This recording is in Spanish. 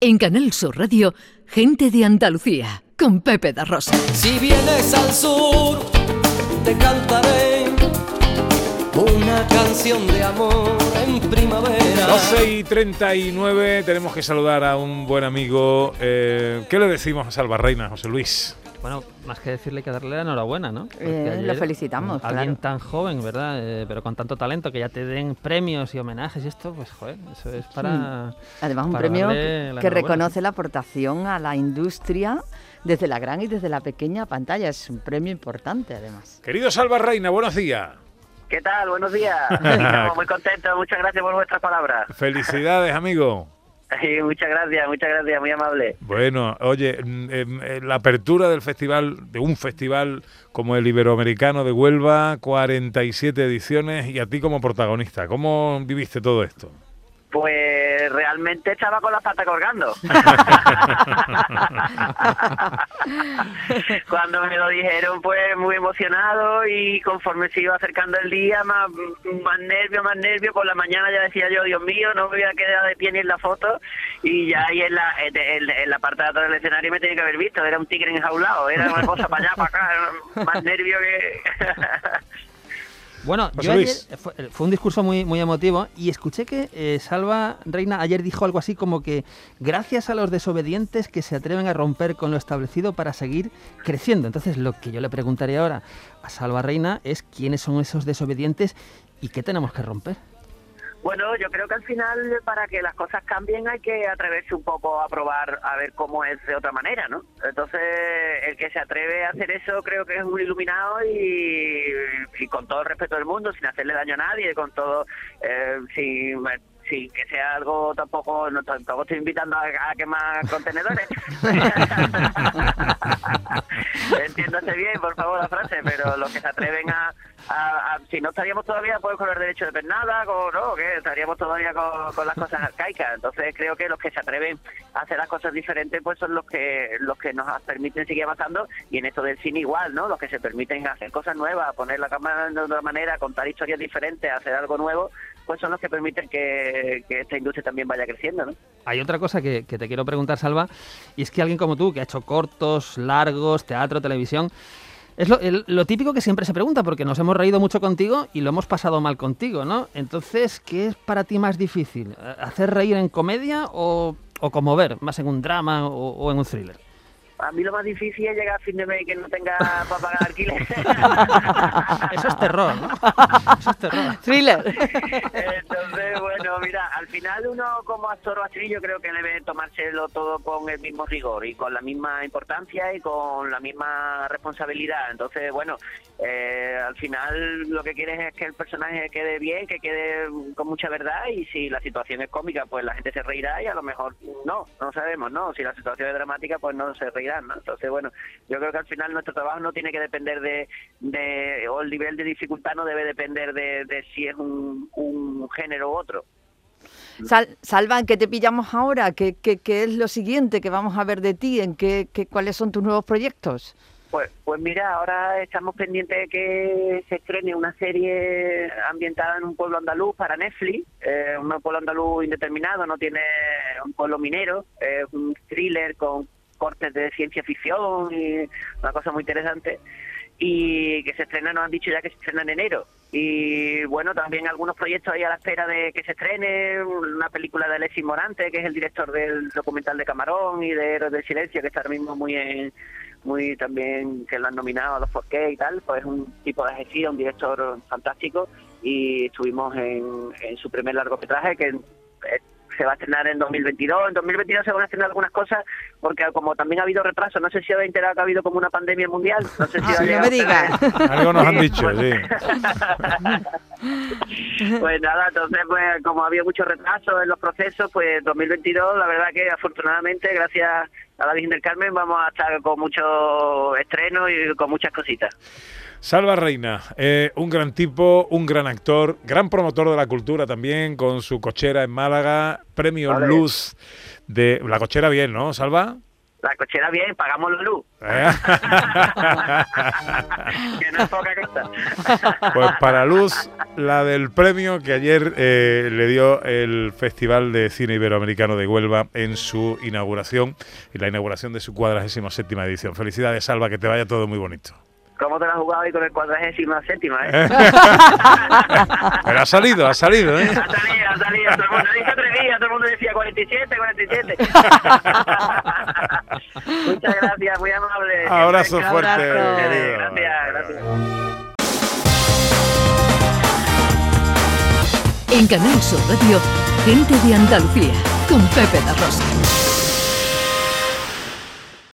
En Canal Sur Radio, Gente de Andalucía, con Pepe da Rosa. Si vienes al sur, te cantaré una canción de amor en primavera. 12 y 39, tenemos que saludar a un buen amigo. Eh, ¿Qué le decimos a Salva Reina, José Luis? Bueno, más que decirle que darle la enhorabuena, ¿no? Eh, lo felicitamos, Alguien claro. tan joven, ¿verdad? Eh, pero con tanto talento, que ya te den premios y homenajes y esto, pues joder, eso es para... Además, un para premio que, que reconoce la aportación a la industria desde la gran y desde la pequeña pantalla. Es un premio importante, además. Querido Salva Reina, buenos días. ¿Qué tal? Buenos días. Estamos muy contentos. Muchas gracias por vuestras palabras. Felicidades, amigo. Sí, muchas gracias, muchas gracias, muy amable. Bueno, oye, mm, em, eh, la apertura del festival, de un festival como el Iberoamericano de Huelva, 47 ediciones y a ti como protagonista, ¿cómo viviste todo esto? Pues realmente estaba con la pata colgando. Cuando me lo dijeron, pues muy emocionado y conforme se iba acercando el día, más, más nervio, más nervio. Por la mañana ya decía yo, Dios mío, no me voy a quedar de pie ni en la foto. Y ya ahí en la, en, en- la parte de atrás del escenario me tenía que haber visto. Era un tigre enjaulado, era una cosa para allá, para acá, más nervio que... Bueno, José yo ayer, fue, fue un discurso muy, muy emotivo y escuché que eh, Salva Reina ayer dijo algo así como que gracias a los desobedientes que se atreven a romper con lo establecido para seguir creciendo. Entonces, lo que yo le preguntaría ahora a Salva Reina es quiénes son esos desobedientes y qué tenemos que romper. Bueno, yo creo que al final para que las cosas cambien hay que atreverse un poco a probar a ver cómo es de otra manera, ¿no? Entonces, el que se atreve a hacer eso creo que es un iluminado y, con todo el respeto del mundo, sin hacerle daño a nadie, con todo, eh, sin, sin que sea algo tampoco, no, tampoco estoy invitando a quemar contenedores. Entiéndase bien, por favor, la frase, pero los que se atreven a, a- a- si no estaríamos todavía pues con el derecho de pernada, con, ¿no? ¿Qué? estaríamos todavía con, con las cosas arcaicas. Entonces creo que los que se atreven a hacer las cosas diferentes pues son los que los que nos permiten seguir avanzando y en esto del cine igual, ¿no? Los que se permiten hacer cosas nuevas, poner la cámara de otra manera, contar historias diferentes, hacer algo nuevo, pues son los que permiten que, esta industria también vaya creciendo, ¿no? Hay otra cosa que, te quiero preguntar, Salva, y es que alguien como tú, que ha hecho cortos, largos, teatro, televisión, es lo, típico que siempre se pregunta, porque nos hemos reído mucho contigo y lo hemos pasado mal contigo, ¿no? Entonces, ¿qué es para ti más difícil? ¿Eh, ¿Hacer reír en comedia o, o conmover, más en un drama o en un thriller? A mí lo más difícil es llegar a fin de mes y que no tenga para pagar alquiler. Eso es terror, ¿no? Eso es terror. Thriller. Entonces, bueno, mira, al final uno como actor o actriz yo creo que debe tomárselo todo con el mismo rigor y con la misma importancia y con la misma responsabilidad. Entonces, bueno, eh, al final lo que quieres es que el personaje quede bien, que quede con mucha verdad y si la situación es cómica, pues la gente se reirá y a lo mejor no, no sabemos, ¿no? Si la situación es dramática, pues no se reirán, ¿no? Entonces, bueno, yo creo que al final nuestro trabajo no tiene que depender de, de o el nivel de dificultad no debe depender de, si es un, género u otro. Sal- Salva, ¿en qué te pillamos ahora? ¿Qué, qué, qué es lo siguiente que vamos a ver de ti? ¿En qué, qué, ¿Cuáles son tus nuevos proyectos? Pues, pues mira, ahora estamos pendientes de que se estrene una serie ambientada en un pueblo andaluz para Netflix, eh, un pueblo andaluz indeterminado, no tiene un pueblo minero, es un thriller con cortes de ciencia ficción y una cosa muy interesante. Y que se estrena, nos han dicho ya que se estrena en enero. Y bueno, también algunos proyectos ahí a la espera de que se estrene, una película de Alexis Morante, que es el director del documental de Camarón y de Héroes del Silencio, que está ahora mismo muy en, muy también que lo han nominado a los 4K y tal, pues es un tipo de gestión, un director fantástico y estuvimos en, en su primer largometraje que eh, se va a estrenar en 2022. En 2022 se van a estrenar algunas cosas porque como también ha habido retraso, no sé si habéis enterado que ha habido como una pandemia mundial, no sé si Ah, no me digas. Algo nos han dicho, sí. Pues nada, entonces pues como había mucho retraso en los procesos, pues 2022 la verdad que afortunadamente gracias a la Virgen del Carmen vamos a estar con mucho estreno y con muchas cositas. Salva Reina, eh, un gran tipo, un gran actor, gran promotor de la cultura también, con su cochera en Málaga, premio Vale. Luz de... La cochera bien, ¿no, Salva? La cochera bien, pagamos la luz. ¿Eh? que no es poca cosa. Pues para Luz, la del premio que ayer eh, le dio el Festival de Cine Iberoamericano de Huelva en su inauguración y la inauguración de su 47 edición. Felicidades, Salva, que te vaya todo muy bonito. ¿Cómo te la has jugado ahí con el cuadragésima séptima, eh? Pero ha salido, ha salido, ¿eh? Ha salido, ha salido. Todo el mundo dice tres días, todo el mundo decía 47, 47. Muchas gracias, muy amable. Abrazo fuerte, abrazo. querido. Gracias, gracias. En Canal Sur Radio, gente de Andalucía, con Pepe da Rosa.